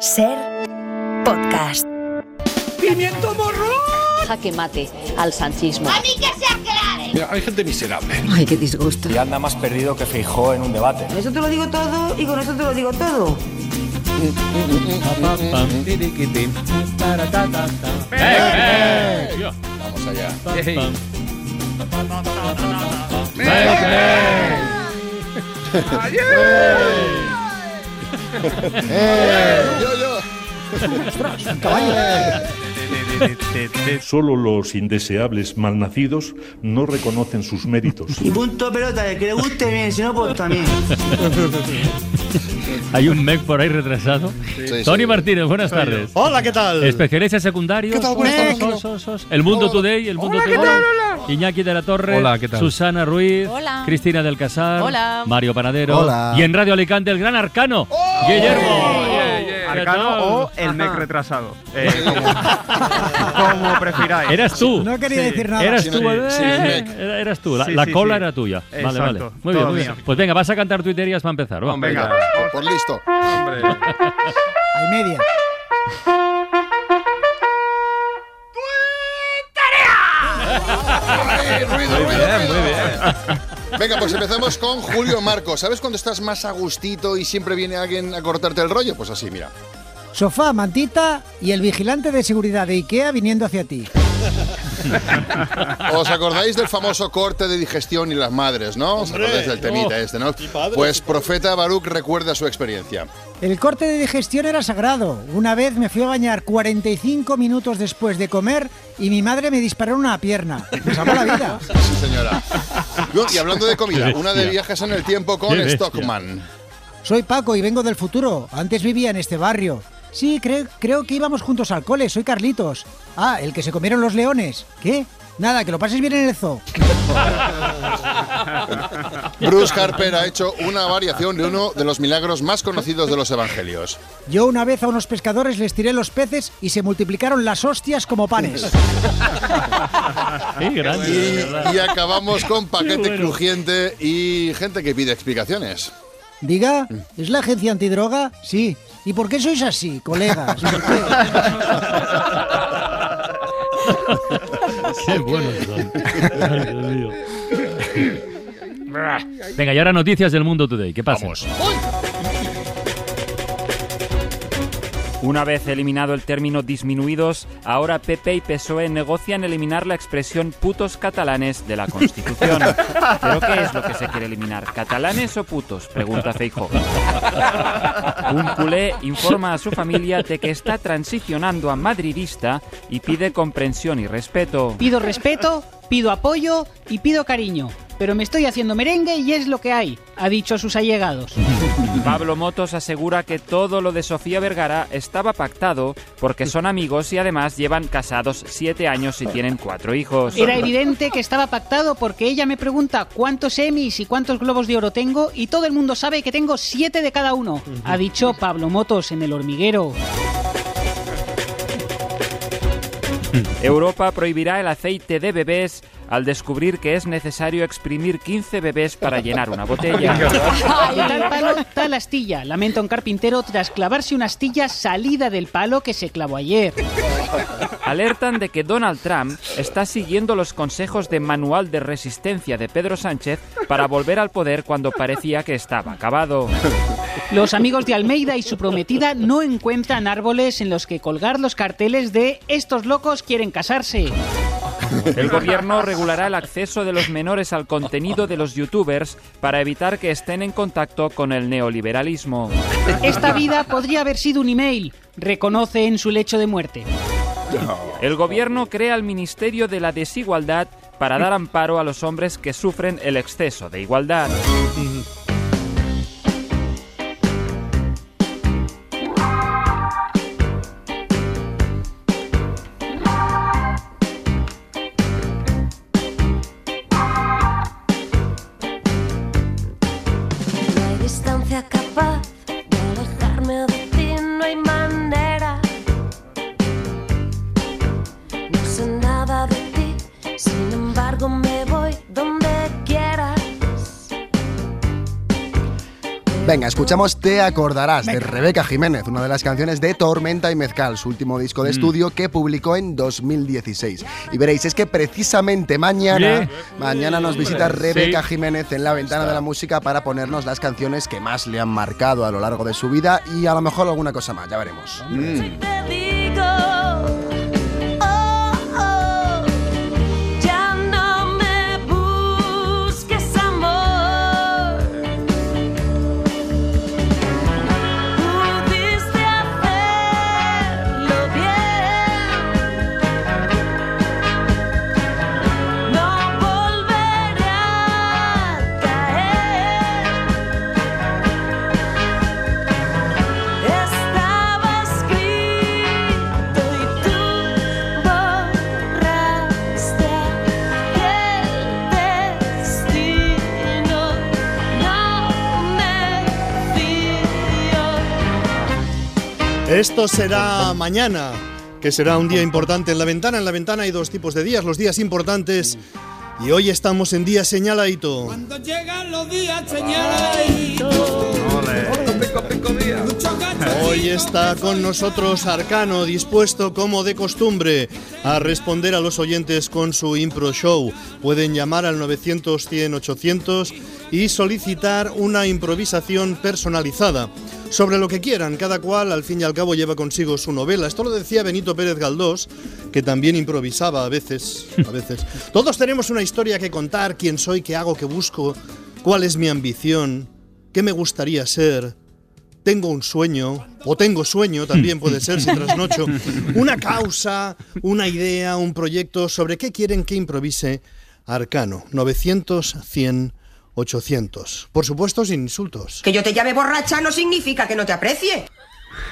Ser podcast. ¡Pimiento morro! Jaque mate al sanchismo. ¡A mí que se aclare! Mira, hay gente miserable. Ay, qué disgusto. Y anda más perdido que Feijó en un debate. Eso te lo digo todo y con eso te lo digo todo. Vamos allá. Yo, yo. Solo los indeseables malnacidos no reconocen sus méritos. Y punto pelota, el que le guste bien, si no, pues también. Hay un MEC por ahí retrasado. Sí, Tony sí. Martínez, buenas tardes. Hola, ¿qué tal? Especialistas secundarios. ¿Qué tal? Buenas tardes. El Mundo Today, el Mundo Today. Iñaki de la Torre. Hola, ¿qué tal? Susana Ruiz. Hola. Cristina del Casar. Hola. Mario Panadero. Hola. Y en Radio Alicante, el gran arcano. Guillermo. ¿Qué tal? Arcano o el MEC retrasado. Eh, como, como prefiráis. Eras tú. No quería Sí. decir nada. Eras tú, eh, mec. era- eras tú, la, Sí, la sí, cola sí. era tuya. Vale, Exacto, vale. Muy bien, muy bien. Pues venga, vas a cantar tuiterías para empezar. Va. Venga. Por listo. Hombre. Hay media. Ay, ruido, ruido, ruido. Venga, pues empezamos con Julio Marco. ¿Sabes cuando estás más a gustito y siempre viene alguien a cortarte el rollo? Pues así, mira. Sofá, mantita y el vigilante de seguridad de Ikea viniendo hacia ti. ¿Os acordáis del famoso corte de digestión y las madres, no? ¿Os acordáis del temita este, no? Pues Profeta Baruch recuerda su experiencia. El corte de digestión era sagrado. Una vez me fui a bañar 45 minutos después de comer y mi madre me disparó en una pierna. Me salvó la vida. Sí, señora. Y hablando de comida, una de viajes en el tiempo con. Stockman. Soy Paco y vengo del futuro. Antes vivía en este barrio. Sí, creo, creo que íbamos juntos al cole. Soy Carlitos. Ah, el que se comieron los leones. ¿Qué? Nada, que lo pases bien en el zoo. Bruce Harper ha hecho una variación de uno de los milagros más conocidos de los evangelios. Yo una vez a unos pescadores les tiré los peces y se multiplicaron las hostias como panes. Grande, Y, y acabamos con paquete bueno. crujiente y gente que pide explicaciones. Diga, ¿es la agencia antidroga? Sí. ¿Y por qué sois así, colegas? ¿Por qué? Qué buenos son. Ay, Dios mío. Venga, y ahora noticias del mundo today. ¿Qué pasa? Una vez eliminado el término disminuidos, ahora PP y PSOE negocian eliminar la expresión putos catalanes de la Constitución. ¿Pero qué es lo que se quiere eliminar? ¿Catalanes o putos? Pregunta Feijóo. Un culé informa a su familia de que está transicionando a madridista y pide comprensión y respeto. Pido respeto, pido apoyo y pido cariño. Pero me estoy haciendo merengue y es lo que hay, ha dicho a sus allegados. Pablo Motos asegura que todo lo de Sofía Vergara estaba pactado porque son amigos y además llevan casados siete años y tienen cuatro hijos. Era evidente que estaba pactado porque ella me pregunta cuántos Emmys y cuántos Globos de Oro tengo y todo el mundo sabe que tengo siete de cada uno, ha dicho Pablo Motos en El Hormiguero. Europa prohibirá el aceite de bebés al descubrir que es necesario exprimir 15 bebés para llenar una botella. De tal palo, tal astilla, lamenta un carpintero tras clavarse una astilla salida del palo que se clavó ayer. Alertan de que Donald Trump está siguiendo los consejos de manual de resistencia de Pedro Sánchez para volver al poder cuando parecía que estaba acabado. Los amigos de Almeida y su prometida no encuentran árboles en los que colgar los carteles de estos locos quieren casarse. El gobierno regulará el acceso de los menores al contenido de los youtubers para evitar que estén en contacto con el neoliberalismo. Esta vida podría haber sido un email, reconoce en su lecho de muerte. El gobierno crea el Ministerio de la Desigualdad para dar amparo a los hombres que sufren el exceso de igualdad. Escuchamos Te acordarás de Rebeca Jiménez, una de las canciones de Tormenta y Mezcal, su último disco de estudio que publicó en 2016. Y veréis, es que precisamente mañana, mañana nos visita. Rebeca Jiménez en la ventana de la música para ponernos las canciones que más le han marcado a lo largo de su vida y a lo mejor alguna cosa más, ya veremos. Esto será mañana, que será un día importante en la ventana. En la ventana hay dos tipos de días, los días importantes. Y hoy estamos en día señaladito. Cuando llegan los días señaladitos. Hoy está con nosotros Arcano, dispuesto como de costumbre a responder a los oyentes con su impro show. Pueden llamar al 900 100 800 y solicitar una improvisación personalizada. Sobre lo que quieran, cada cual al fin y al cabo lleva consigo su novela. Esto lo decía Benito Pérez Galdós, que también improvisaba a veces, a veces. Todos tenemos una historia que contar, quién soy, qué hago, qué busco, cuál es mi ambición, qué me gustaría ser, tengo un sueño, o tengo sueño, también puede ser si trasnocho, una causa, una idea, un proyecto, sobre qué quieren que improvise Arcano. 900, 100, 800. Por supuesto, sin insultos. Que yo te llame borracha no significa que no te aprecie.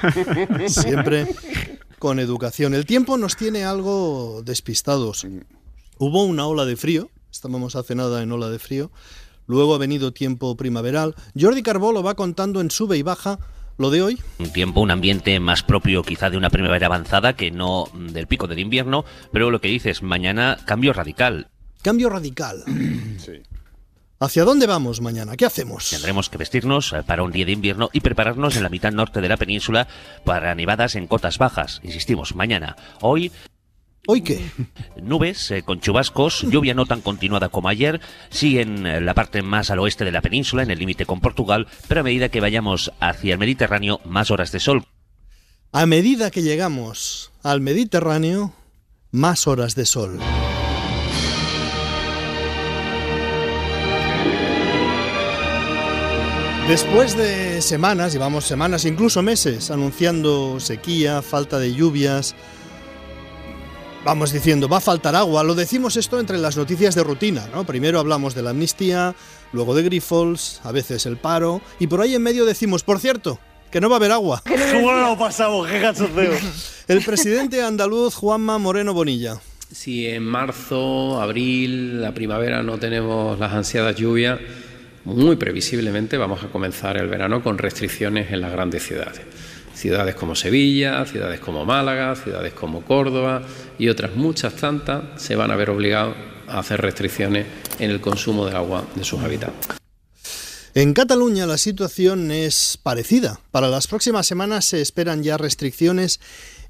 Siempre con educación. El tiempo nos tiene algo despistados. Hubo una ola de frío, estábamos hace nada en ola de frío, luego ha venido tiempo primaveral. Jordi Carbó lo va contando en sube y baja. Lo de hoy, Un tiempo, un ambiente más propio quizá de una primavera avanzada que no del pico del invierno, pero lo que dices, mañana cambio radical. cambio radical. ¿Hacia dónde vamos mañana? ¿Qué hacemos? Tendremos que vestirnos eh, para un día de invierno y prepararnos en la mitad norte de la península para nevadas en cotas bajas. Insistimos, mañana. Hoy ¿Hoy qué? Nubes eh, con chubascos, lluvia no tan continuada como ayer, sí en eh, la parte más al oeste de la península, en el límite con Portugal, pero a medida que vayamos hacia el Mediterráneo, más horas de sol. A medida que llegamos al Mediterráneo, más horas de sol. Después de semanas, llevamos semanas, incluso meses, anunciando sequía, falta de lluvias, vamos diciendo, va a faltar agua. Lo decimos esto entre las noticias de rutina, ¿no? Primero hablamos de la amnistía, luego de Grifols, a veces el paro, y por ahí en medio decimos, por cierto, que no va a haber agua. ¿Cómo lo pasamos? ¡Qué cachondeo! El presidente andaluz Juanma Moreno Bonilla. Si en marzo, abril, la primavera no tenemos las ansiadas lluvias, muy previsiblemente vamos a comenzar el verano con restricciones en las grandes ciudades. Ciudades como Sevilla, ciudades como Málaga, ciudades como Córdoba y otras muchas tantas se van a ver obligados a hacer restricciones en el consumo del agua de sus habitantes. En Cataluña la situación es parecida. Para las próximas semanas se esperan ya restricciones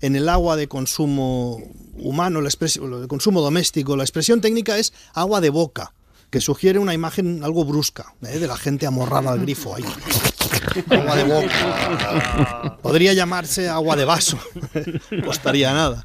en el agua de consumo humano, expresión, de consumo doméstico. La expresión técnica es agua de boca, que sugiere una imagen algo brusca, ¿eh? de la gente amorrada al grifo ahí. Agua de boca. Podría llamarse agua de vaso. No costaría nada.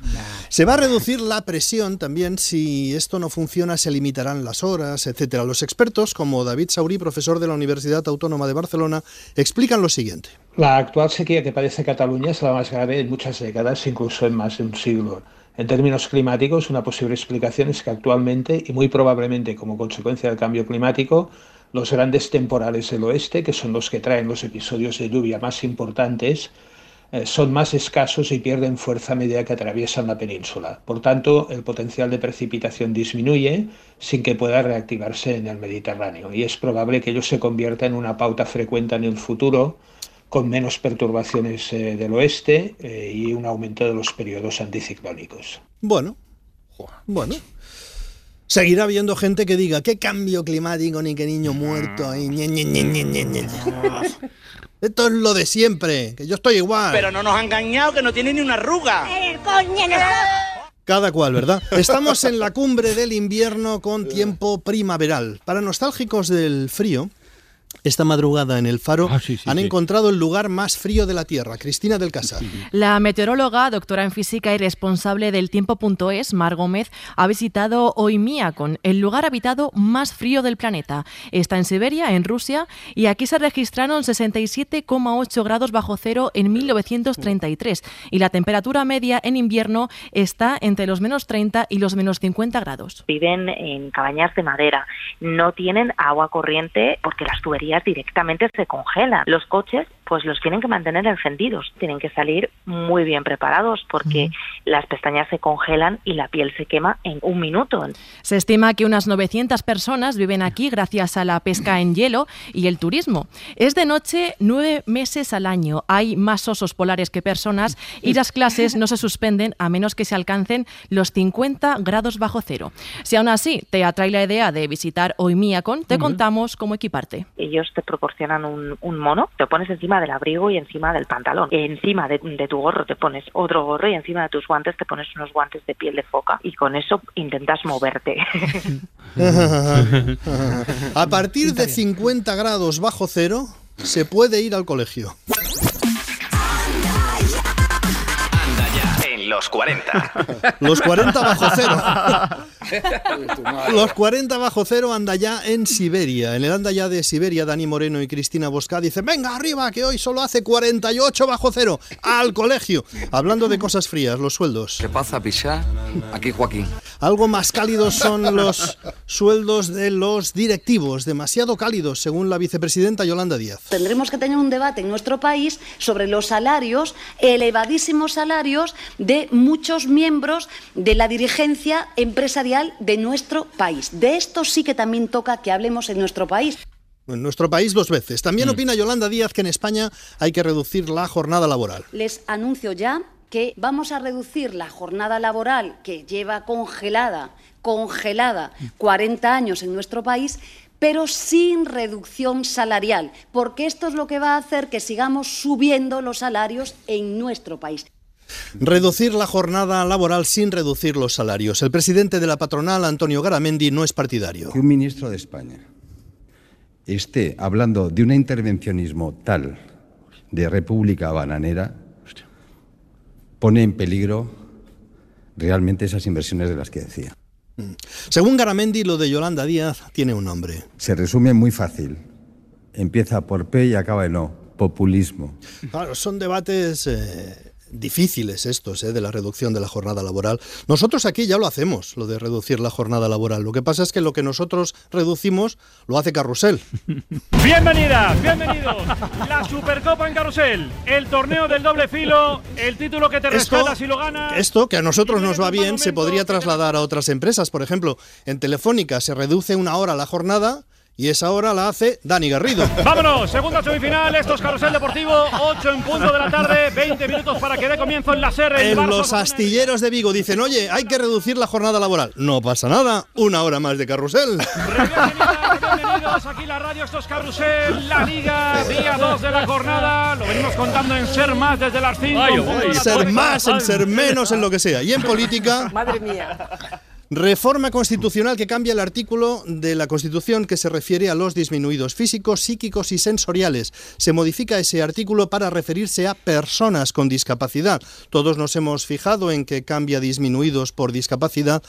Se va a reducir la presión también. Si esto no funciona, se limitarán las horas, etcétera. Los expertos, como David Saurí, profesor de la Universidad Autónoma de Barcelona, explican lo siguiente. La actual sequía que padece Cataluña es la más grave en muchas décadas, incluso en más de un siglo. En términos climáticos, una posible explicación es que actualmente, y muy probablemente como consecuencia del cambio climático, los grandes temporales del oeste, que son los que traen los episodios de lluvia más importantes, eh, son más escasos y pierden fuerza a medida que atraviesan la península. Por tanto, el potencial de precipitación disminuye sin que pueda reactivarse en el Mediterráneo y es probable que ello se convierta en una pauta frecuente en el futuro con menos perturbaciones eh, del oeste eh, y un aumento de los periodos anticiclónicos. Bueno, bueno. Seguirá habiendo gente que diga, ¿qué cambio climático ni qué niño muerto? ahí, ñe, ñe, ñe, ñe, ñe, ñe". Esto es lo de siempre, que yo estoy igual. Pero no nos ha engañado que no tiene ni una arruga. Cada cual, ¿verdad? Estamos en la cumbre del invierno con tiempo primaveral. Para nostálgicos del frío, esta madrugada en el Faro han encontrado el lugar más frío de la Tierra. Cristina del Casar. La meteoróloga, doctora en física y responsable del tiempo.es, Mar Gómez, ha visitado Oymyakon, el lugar habitado más frío del planeta. Está en Siberia, en Rusia, y aquí se registraron 67,8 grados bajo cero en 1933. Y la temperatura media en invierno está entre los menos 30 y los menos 50 grados. Viven en cabañas de madera, no tienen agua corriente porque las tuberías directamente se congelan. Los coches pues los tienen que mantener encendidos, tienen que salir muy bien preparados porque las pestañas se congelan y la piel se quema en un minuto. Se estima que unas 900 personas viven aquí gracias a la pesca en hielo y el turismo. Es de noche nueve meses al año. Hay más osos polares que personas y las clases no se suspenden a menos que se alcancen los 50 grados bajo cero. Si aún así te atrae la idea de visitar Oymyakon, te contamos cómo equiparte. Ellos te proporcionan un, un mono, te pones encima del abrigo y encima del pantalón. Encima de, de tu gorro te pones otro gorro y encima de tus guantes te pones unos guantes de piel de foca y con eso intentas moverte. A partir de 50 grados bajo cero se puede ir al colegio. Los 40. Los 40 bajo cero. Los 40 bajo cero anda ya en Siberia. En el anda ya de Siberia, Dani Moreno y Cristina Bosca dicen, venga arriba, que hoy solo hace 48 bajo cero. Al colegio. Hablando de cosas frías, los sueldos. ¿Qué pasa, Pichá? Aquí Joaquín. Algo más cálidos son los sueldos de los directivos. Demasiado cálidos, según la vicepresidenta Yolanda Díaz. Tendremos que tener un debate en nuestro país sobre los salarios, elevadísimos salarios de muchos miembros de la dirigencia empresarial de nuestro país. De esto sí que también toca que hablemos en nuestro país. En nuestro país dos veces. También opina Yolanda Díaz que en España hay que reducir la jornada laboral. Les anuncio ya que vamos a reducir la jornada laboral que lleva congelada, congelada 40 años en nuestro país, pero sin reducción salarial, porque esto es lo que va a hacer que sigamos subiendo los salarios en nuestro país. Reducir la jornada laboral sin reducir los salarios. El presidente de la patronal, Antonio Garamendi, no es partidario. Que un ministro de España esté hablando de un intervencionismo tal de república bananera pone en peligro realmente esas inversiones de las que decía. Según Garamendi, lo de Yolanda Díaz tiene un nombre. Se resume muy fácil. Empieza por P y acaba en O. Populismo. Claro, son debates eh, difíciles estos, eh, de la reducción de la jornada laboral. Nosotros aquí ya lo hacemos, lo de reducir la jornada laboral. Lo que pasa es que lo que nosotros reducimos lo hace Carrusel. Bienvenidas, bienvenidos. La Supercopa en Carrusel, el torneo del doble filo, el título que te Esto- rescata si lo ganas. Esto, que a nosotros nos va bien, se podría trasladar a otras empresas. Por ejemplo, en Telefónica se reduce una hora la jornada y esa hora la hace Dani Garrido. Vámonos, segunda semifinal, esto es Carrusel Deportivo, 8 en punto de la tarde, 20 minutos para que dé comienzo en la SER. En Barça los astilleros de Vigo dicen, oye, hay que reducir la jornada laboral. No pasa nada, una hora más de carrusel. Bienvenidos aquí la radio, esto es Carrusel, la Liga, día 2 de la jornada. Lo venimos contando en Ser Más desde las 5. Ser más, en ser menos, en lo que sea. Y en política, Madre mía. Reforma constitucional que cambia el artículo de la Constitución que se refiere a los disminuidos físicos, psíquicos y sensoriales. Se modifica ese artículo para referirse a personas con discapacidad. Todos nos hemos fijado en que cambia disminuidos por discapacidad.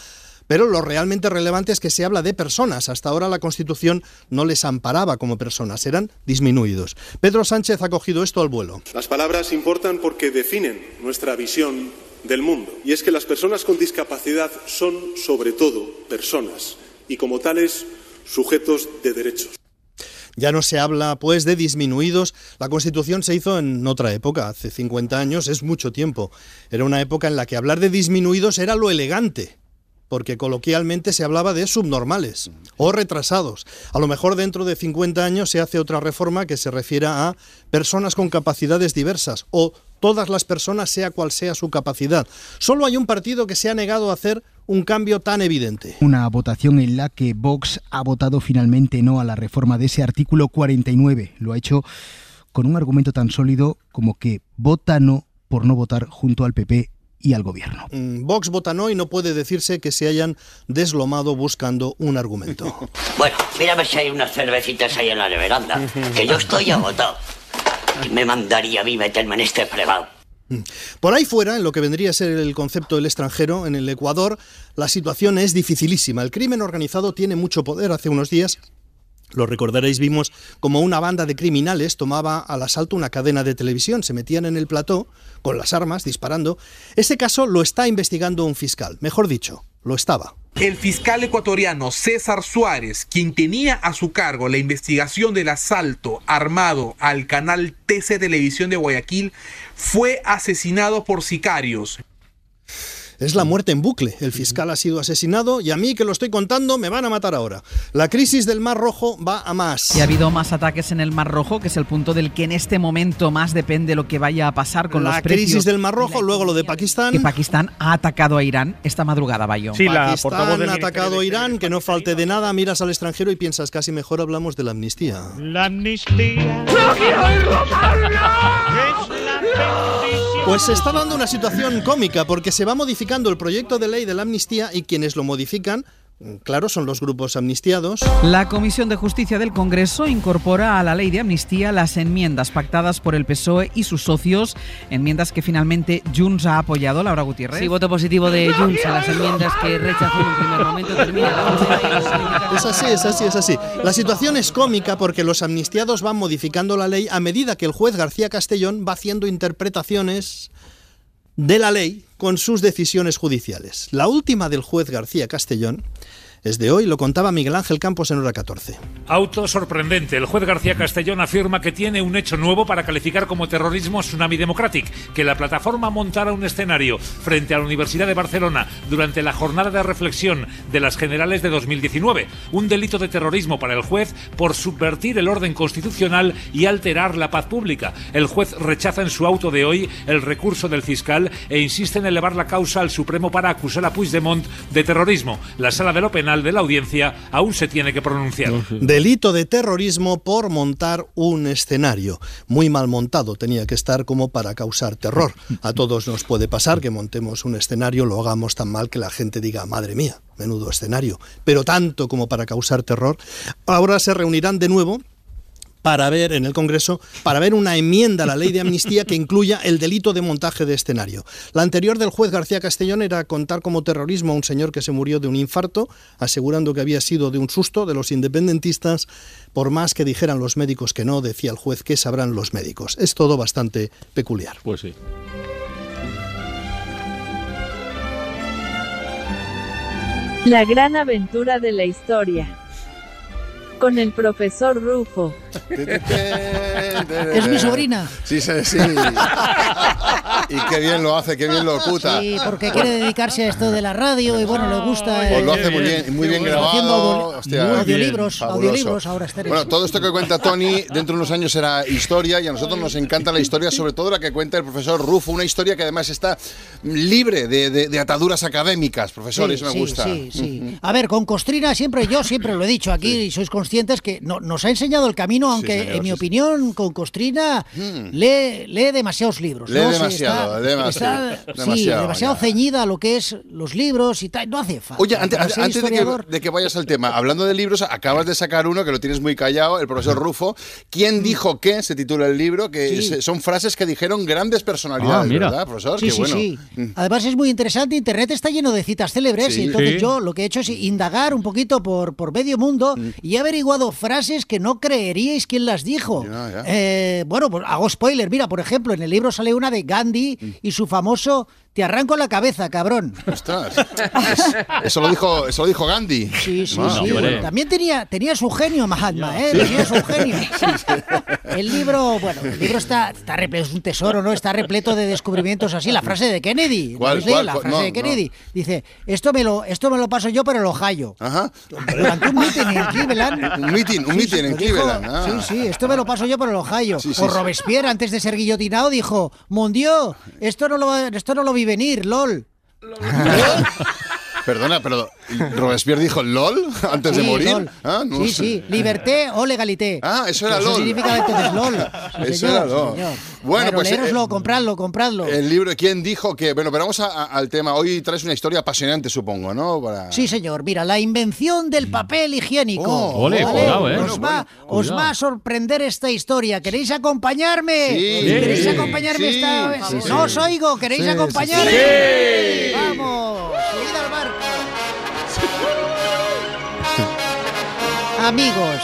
Pero lo realmente relevante es que se habla de personas. Hasta ahora la Constitución no les amparaba como personas, eran disminuidos. Pedro Sánchez ha cogido esto al vuelo. Las palabras importan porque definen nuestra visión del mundo. Y es que las personas con discapacidad son, sobre todo, personas y, como tales, sujetos de derechos. Ya no se habla, pues, de disminuidos. La Constitución se hizo en otra época, hace 50 años, es mucho tiempo. Era una época en la que hablar de disminuidos era lo elegante. Porque coloquialmente se hablaba de subnormales o retrasados. A lo mejor dentro de 50 años se hace otra reforma que se refiera a personas con capacidades diversas o todas las personas, sea cual sea su capacidad. Solo hay un partido que se ha negado a hacer un cambio tan evidente. Una votación en la que Vox ha votado finalmente no a la reforma de ese artículo 49. Lo ha hecho con un argumento tan sólido como que vota no por no votar junto al PP y al gobierno. Mm, Vox vota no y no puede decirse que se hayan deslomado buscando un argumento. Bueno, mírame si hay unas cervecitas ahí en la neveranda, que yo estoy agotado. Me mandaría a mí meterme en este fregado. Por ahí fuera, en lo que vendría a ser el concepto del extranjero, en el Ecuador, la situación es dificilísima. El crimen organizado tiene mucho poder. Hace unos días lo recordaréis, vimos como una banda de criminales tomaba al asalto una cadena de televisión, se metían en el plató con las armas disparando. Ese caso lo está investigando un fiscal, mejor dicho, lo estaba. El fiscal ecuatoriano César Suárez, quien tenía a su cargo la investigación del asalto armado al canal TC Televisión de Guayaquil, fue asesinado por sicarios. Es la muerte en bucle. El fiscal ha sido asesinado y a mí que lo estoy contando me van a matar ahora. La crisis del Mar Rojo va a más. Y ha habido más ataques en el Mar Rojo, que es el punto del que en este momento más depende lo que vaya a pasar con la los precios. crisis del Mar Rojo, luego lo de Pakistán. Que Pakistán ha atacado a Irán esta madrugada, Bayo. Pakistán ha atacado a Irán, que no falte de nada, miras al extranjero y piensas casi mejor hablamos de la amnistía. La amnistía. ¡No quiero oírlo Pues se está dando una situación cómica porque se va modificando el proyecto de ley de la amnistía y quienes lo modifican, claro, son los grupos amnistiados. La Comisión de Justicia del Congreso incorpora a la ley de amnistía las enmiendas pactadas por el PSOE y sus socios, enmiendas que finalmente Junts ha apoyado, Laura Gutiérrez. Sí, voto positivo de Junts a las enmiendas que rechazó en un primer momento. Termina la Es así, es así, es así. La situación es cómica porque los amnistiados van modificando la ley a medida que el juez García Castellón va haciendo interpretaciones de la ley con sus decisiones judiciales. La última del juez García Castellón es de hoy, lo contaba Miguel Ángel Campos en hora 14. Auto sorprendente. El juez García Castellón afirma que tiene un hecho nuevo para calificar como terrorismo Tsunami Democratic, que la plataforma montara un escenario frente a la Universidad de Barcelona durante la jornada de reflexión de las generales de 2019. Un delito de terrorismo para el juez por subvertir el orden constitucional y alterar la paz pública. El juez rechaza en su auto de hoy el recurso del fiscal e insiste en elevar la causa al Supremo para acusar a Puigdemont de terrorismo. La sala de lo penal de la audiencia aún se tiene que pronunciar. Delito de terrorismo por montar un escenario. Muy mal montado tenía que estar como para causar terror. A todos nos puede pasar que montemos un escenario, lo hagamos tan mal que la gente diga, madre mía, menudo escenario. Pero tanto como para causar terror. Ahora se reunirán de nuevo para ver en el Congreso, para ver una enmienda a la ley de amnistía que incluya el delito de montaje de escenario. La anterior del juez García Castellón era contar como terrorismo a un señor que se murió de un infarto, asegurando que había sido de un susto de los independentistas, por más que dijeran los médicos que no, decía el juez que sabrán los médicos. Es todo bastante peculiar. Pues sí. La gran aventura de la historia. Con el profesor Rufo. Es mi sobrina. Sí, sí, sí. Y qué bien lo hace, qué bien lo oculta. Sí, porque quiere dedicarse a esto de la radio y bueno, le gusta. Pues lo hace muy bien, muy bien grabado. Hostia, audiolibros, fabuloso. audiolibros ahora estéreo. Bueno, todo esto que cuenta Tony dentro de unos años será historia y a nosotros nos encanta la historia, sobre todo la que cuenta el profesor Rufo, una historia que además está libre de, de- de ataduras académicas, profesor, Sí, eso me sí, gusta. Sí, sí. A ver, con Costrina siempre, yo siempre lo he dicho aquí y sois conscientes que no- nos ha enseñado el camino, aunque señor, en mi sí, opinión con Costrina lee, lee demasiados libros. Lee demasiado, está- demasiado, está- sí, demasiado, ceñida a lo que es los libros y tal. No hace falta. Oye, antes, de, que, historiador- de que vayas al tema, hablando de libros, acabas de sacar uno que lo tienes muy callado, el profesor Rufo. ¿Quién dijo qué? Se titula el libro, que Mm. Sí. son frases que dijeron grandes personalidades, Ah, mira. ¿verdad, profesor? Sí, Qué sí, bueno. sí. Además es muy interesante, Internet está lleno de citas célebres Sí. y entonces Sí. yo lo que he hecho es indagar un poquito por, por medio mundo Mm. y he averiguado frases que no quién las dijo. Eh, bueno, pues hago spoiler. Mira, por ejemplo, en el libro sale una de Gandhi Mm. y su famoso te arranco la cabeza, cabrón. Ostras. Eso, lo dijo, eso lo dijo Gandhi. Sí, sí, sí. bueno. También tenía, tenía su genio, Mahatma, ¿eh? Tenía su genio. El libro, bueno, el libro está, está repleto, es un tesoro, ¿no? Está repleto de descubrimientos así. La frase de Kennedy. ¿no ¿Cuál, cuál, La frase No, de Kennedy. Dice, esto me, lo, esto me lo paso yo, pero lo hallo. Ajá. Durante un meeting en Cleveland. Un meeting, un Sí, meeting en dijo- Cleveland. ah. Sí, sí, esto me lo paso yo, pero lo hallo. Sí, sí, o sí. Robespierre, antes de ser guillotinado, dijo, Mon Dieu, esto no lo, esto no lo vi venir, lol. Perdona, pero Robespierre dijo LOL antes de morir. LOL. Ah, no sí, sé. sí, liberté o legalité. Ah, eso era Eso LOL. significa entonces LOL. Sí, Eso señor, era LOL. señor. Bueno, pues, eh, compradlo, compradlo. El libro, ¿quién dijo que.? Bueno, pero vamos a- a- al tema. Hoy traes una historia apasionante, supongo, ¿no? Para... Sí, señor. Mira, la invención del papel higiénico. Oh, ole, ¿Vale? cuidado, eh. Os, va, os va a sorprender esta historia. ¿Queréis acompañarme? Sí. ¿Queréis acompañarme Sí. esta vez? Sí, sí. No os oigo. ¿Queréis Sí, sí, acompañarme? sí. Vamos, Amigos,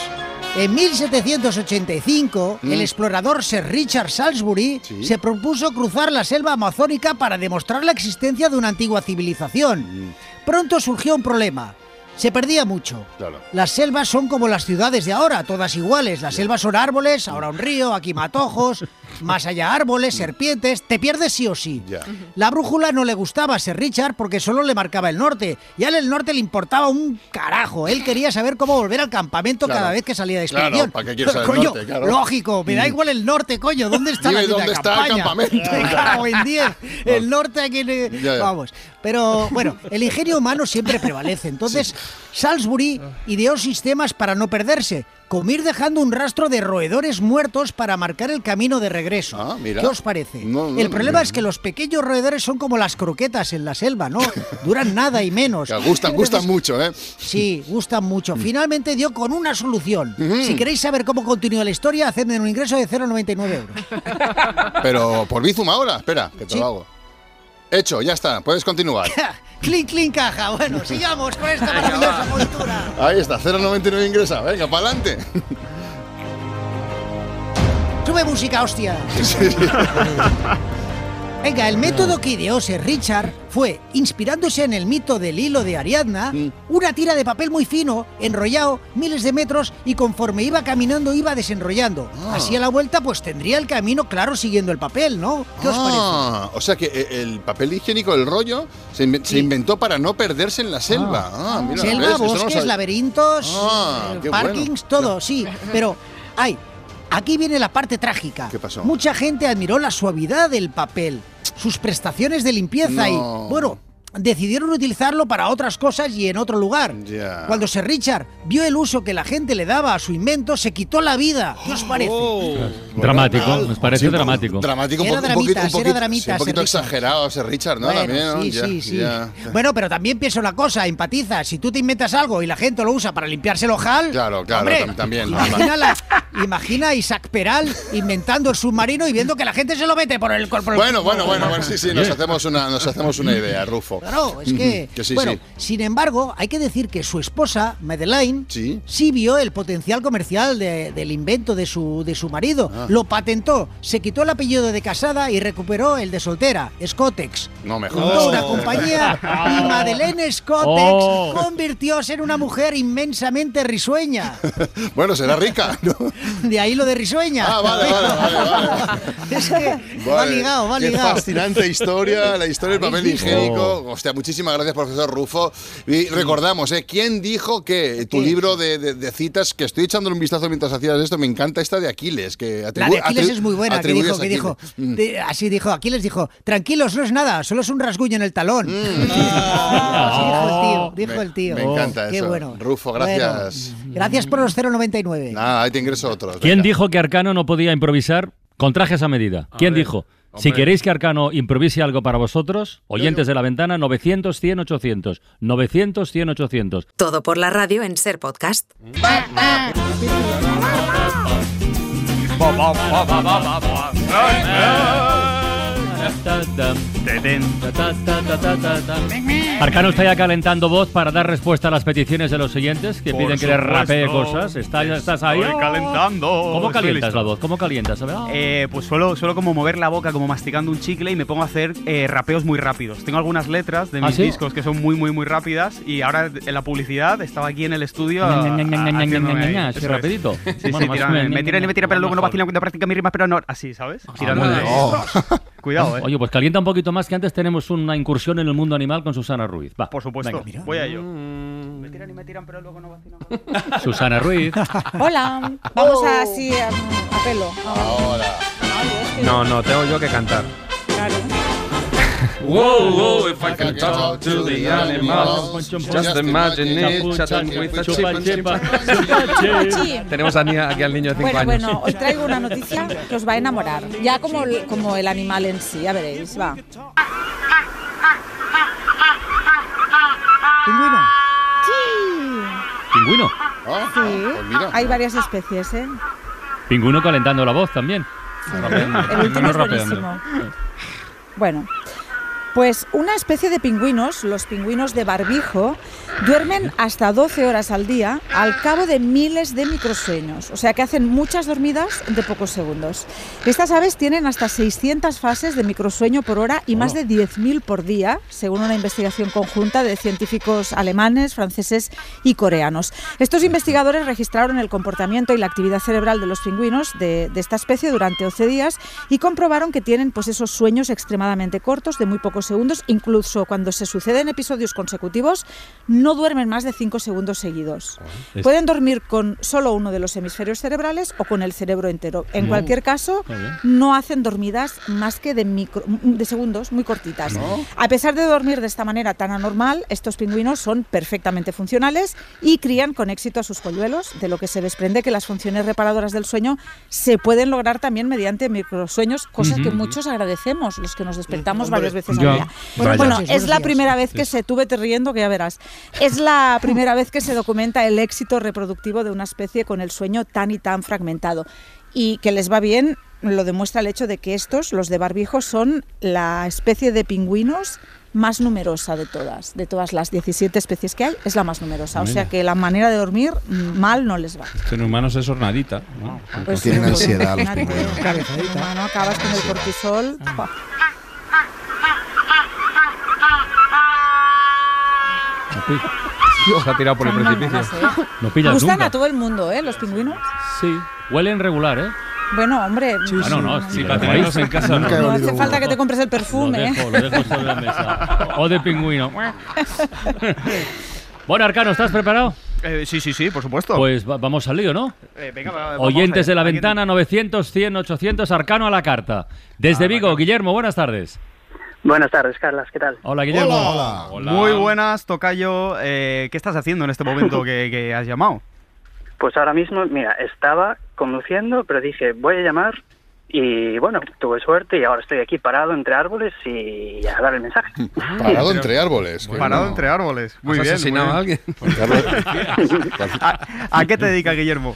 en 1785, Mm. el explorador Sir Richard Salisbury se propuso cruzar la selva amazónica para demostrar la existencia de una antigua civilización. Mm. Pronto surgió un problema. Se perdía mucho. Claro. Las selvas son como las ciudades de ahora, todas iguales. Las selvas son árboles, ahora un río, aquí matojos, más allá árboles, serpientes. Te pierdes sí o sí. Ya. La brújula no le gustaba a Sir Richard porque solo le marcaba el norte. Y a él el norte le importaba un carajo. Él quería saber cómo volver al campamento Claro. cada vez que salía de Claro, expedición. ¿para qué quieres saber el coño, norte? Claro. lógico, me da Mm. igual el norte, coño. ¿Dónde está Dime la dónde de está el campamento. Me cago en 10. El norte aquí... ya. Vamos. Pero bueno, el ingenio humano siempre prevalece. Entonces, Salisbury ideó sistemas para no perderse, como ir dejando un rastro de roedores muertos para marcar el camino de regreso. Ah, mira. ¿Qué os parece? No, no, el problema no. es que los pequeños roedores son como las croquetas en la selva, ¿no? Duran nada y menos. Que gustan, gustan Entonces, mucho, ¿eh? Sí, gustan mucho. Mm. Finalmente dio con una solución. Si queréis saber cómo continúa la historia, hacedme un ingreso de 0,99 euros. Pero por Bizum ahora. Espera, que te Sí. lo hago. Hecho, ya está. Puedes continuar. clink, clink, caja. Bueno, sigamos con esta maravillosa aventura. Ahí está, 0,99 ingresa. Venga, para adelante. Sube música, hostia. Venga, el método que ideó Sir Richard fue, inspirándose en el mito del hilo de Ariadna, una tira de papel muy fino, enrollado miles de metros y conforme iba caminando iba desenrollando. Así a la vuelta pues tendría el camino claro siguiendo el papel, ¿no? ¿Qué os parece? Ah, o sea que eh, el papel higiénico, el rollo, se, inven- se inventó para no perderse en la selva. Ah, mira, Selva, bosques, laberintos, Ah, eh, parkings, todo, sí. Pero, ay, aquí viene la parte trágica. ¿Qué pasó? Mucha gente admiró la suavidad del papel, sus prestaciones de limpieza No. y, bueno, decidieron utilizarlo para otras cosas y en otro lugar. Ya. Cuando Sir Richard vio el uso que la gente le daba a su invento, se quitó la vida. ¿Qué os parece? Dramático, nos pareció Sí, dramático. Dramático, un, Era po- un poquito, un dramitas, era poquito, dramitas, sí, un poquito Sir exagerado ese Richard, ¿no? Bueno, También, ¿no? sí, Ya, sí, sí. ya. Bueno, pero también piensa una cosa, empatiza. Si tú te inventas algo y la gente lo usa para limpiarse el ojal, Claro, claro, hombre, tam- también. Imagina, la- imagina a Isaac Peral inventando el submarino y viendo que la gente se lo mete por el cuerpo. Bueno, bueno, bueno, bueno, sí, sí, nos hacemos una, nos hacemos una idea, Rufo. Claro, es que, Que sí, bueno, sí. sin embargo, hay que decir que su esposa, Madeleine, sí, vio el potencial comercial de- del invento de su, de su marido. Ah. Lo patentó, se quitó el apellido de casada y recuperó el de soltera, Scotex. No me Fundó jodas. una compañía y Madeleine Scotex Oh. convirtióse en una mujer inmensamente risueña. Bueno, será rica, ¿no? De ahí lo de risueña. Ah, vale, vale, vale, vale. Es que va Vale, ligado, va Qué ligado. fascinante historia, la historia del papel ¿Habéis visto? Hostia, muchísimas gracias, profesor Rufo. Y recordamos, ¿eh? ¿Quién dijo que tu libro de, de- de citas, que estoy echándole un vistazo mientras hacías esto, me encanta esta de Aquiles? Que La de Aquiles es muy buena, que dijo, a que dijo, Aquiles. Mm. de- así dijo, Aquiles dijo, tranquilos, no es nada, solo es un rasguño en el talón. Así dijo el tío, dijo Me- el tío. Me encanta Qué eso. bueno. Rufo, gracias. Bueno, gracias por los 0,99. Nada, ahí te ingreso otros. ¿Quién dijo que Arcano no podía improvisar con trajes a medida? ¿Quién ver, dijo? Si hombre. queréis que Arcano improvise algo para vosotros, oyentes de la ventana, 900, 100, 800. 900, 100, 800. Todo por la radio en Ser Podcast. Arcano está ya calentando voz para dar respuesta a las peticiones de los oyentes que Por piden que le rapee cosas. ¿Estás, estás ahí? Estoy calentando. ¿Cómo calientas la voz? ¿Cómo calientas? Eh, pues suelo, suelo como mover la boca como masticando un chicle y me pongo a hacer eh, rapeos muy rápidos. Tengo algunas letras de ¿Ah, mis sí? discos que son muy, muy, muy rápidas y ahora en la publicidad estaba aquí en el estudio así rapidito. Sí, sí, tira- me ña, tiran y me tiran, pero luego no mejor. vacilan cuando practica mi rima, pero no. Así, ¿sabes? Bien. Cuidado, eh. Oye, pues calienta un poquito más que antes tenemos una incursión en el mundo animal con Susana Ruiz. Va. Por supuesto. Venga. Voy a ello. Mm. Me tiran y me tiran, pero luego no vacilan. Susana Ruiz. Hola, vamos así a, a pelo. No, no, tengo yo que cantar. Claro. Whoa, whoa, if I could talk to the animals, just imagine it, chatting with a chip and chip. Tenemos a Nia- aquí al niño de 5 Bueno, años. bueno, os traigo una noticia que os va a enamorar. Ya como el, como el animal en sí, ya veréis, va. ¿Pingüino? Sí. Pingüino. Sí. Hay varias especies, ¿eh? Pingüino calentando la voz también. El último es buenísimo. Bueno, pues una especie de pingüinos, los pingüinos de barbijo, duermen hasta 12 horas al día al cabo de miles de microsueños, o sea que hacen muchas dormidas de pocos segundos. Estas aves tienen hasta 600 fases de microsueño por hora y más de 10.000 por día, según una investigación conjunta de científicos alemanes, franceses y coreanos. Estos investigadores registraron el comportamiento y la actividad cerebral de los pingüinos de, de esta especie durante 11 días y comprobaron que tienen pues esos sueños extremadamente cortos de muy pocos segundos, incluso cuando se suceden episodios consecutivos, no duermen más de 5 segundos seguidos. es- Pueden dormir con solo uno de los hemisferios cerebrales o con el cerebro entero. En No. cualquier caso, no hacen dormidas más que de, micro- de segundos muy cortitas. No. A pesar de dormir de esta manera tan anormal, estos pingüinos son perfectamente funcionales y crían con éxito a sus polluelos, de lo que se desprende que las funciones reparadoras del sueño se pueden lograr también mediante microsueños, cosa que Ujú. muchos agradecemos, los que nos despertamos Hombre, varias veces al día. Bueno, Bueno, buenos días, es la primera vez que se tuve te riendo que ya verás. Es la primera vez que se documenta el éxito reproductivo de una especie con el sueño tan y tan fragmentado. Y que les va bien lo demuestra el hecho de que estos, los de barbijo, son la especie de pingüinos más numerosa de todas. De todas las 17 especies que hay, es la más numerosa. O Mira. sea que la manera de dormir mm, mal no les va. En humanos es hornadita. ¿no? Pues Tienen sí, ansiedad los acabas con el cortisol. Buah. Se ha tirado por el precipicio. No pillas Gustan nunca. a todo el mundo, ¿eh? Los pingüinos. Sí. Huelen regular, ¿eh? Bueno, hombre. Bueno, no, mm, sí, para tenerlos en casa, no. No hace uno. falta que te compres el perfume. Lo ¿eh? dejo, lo dejo sobre la mesa. O de pingüino. Bueno, Arcano, ¿estás preparado? Eh, sí, sí, sí, por supuesto. Pues va- vamos al lío, ¿no? Eh, venga, va, vamos Oyentes de la ventana 900, 100, 800, Arcano a la carta. Desde Vigo, Guillermo, buenas tardes. Buenas tardes, Carlas, ¿qué tal? Hola, Guillermo. Muy buenas, Tocayo. Eh, ¿Qué estás haciendo en este momento que, que has llamado? Pues ahora mismo, mira, estaba conduciendo, pero dije, voy a llamar y bueno, tuve suerte y ahora estoy aquí parado entre árboles y a dar el mensaje. Parado entre árboles. Parado entre árboles. Muy ¿Has bien. asesinado muy bien. a alguien? ¿A, a qué te dedicas, Guillermo?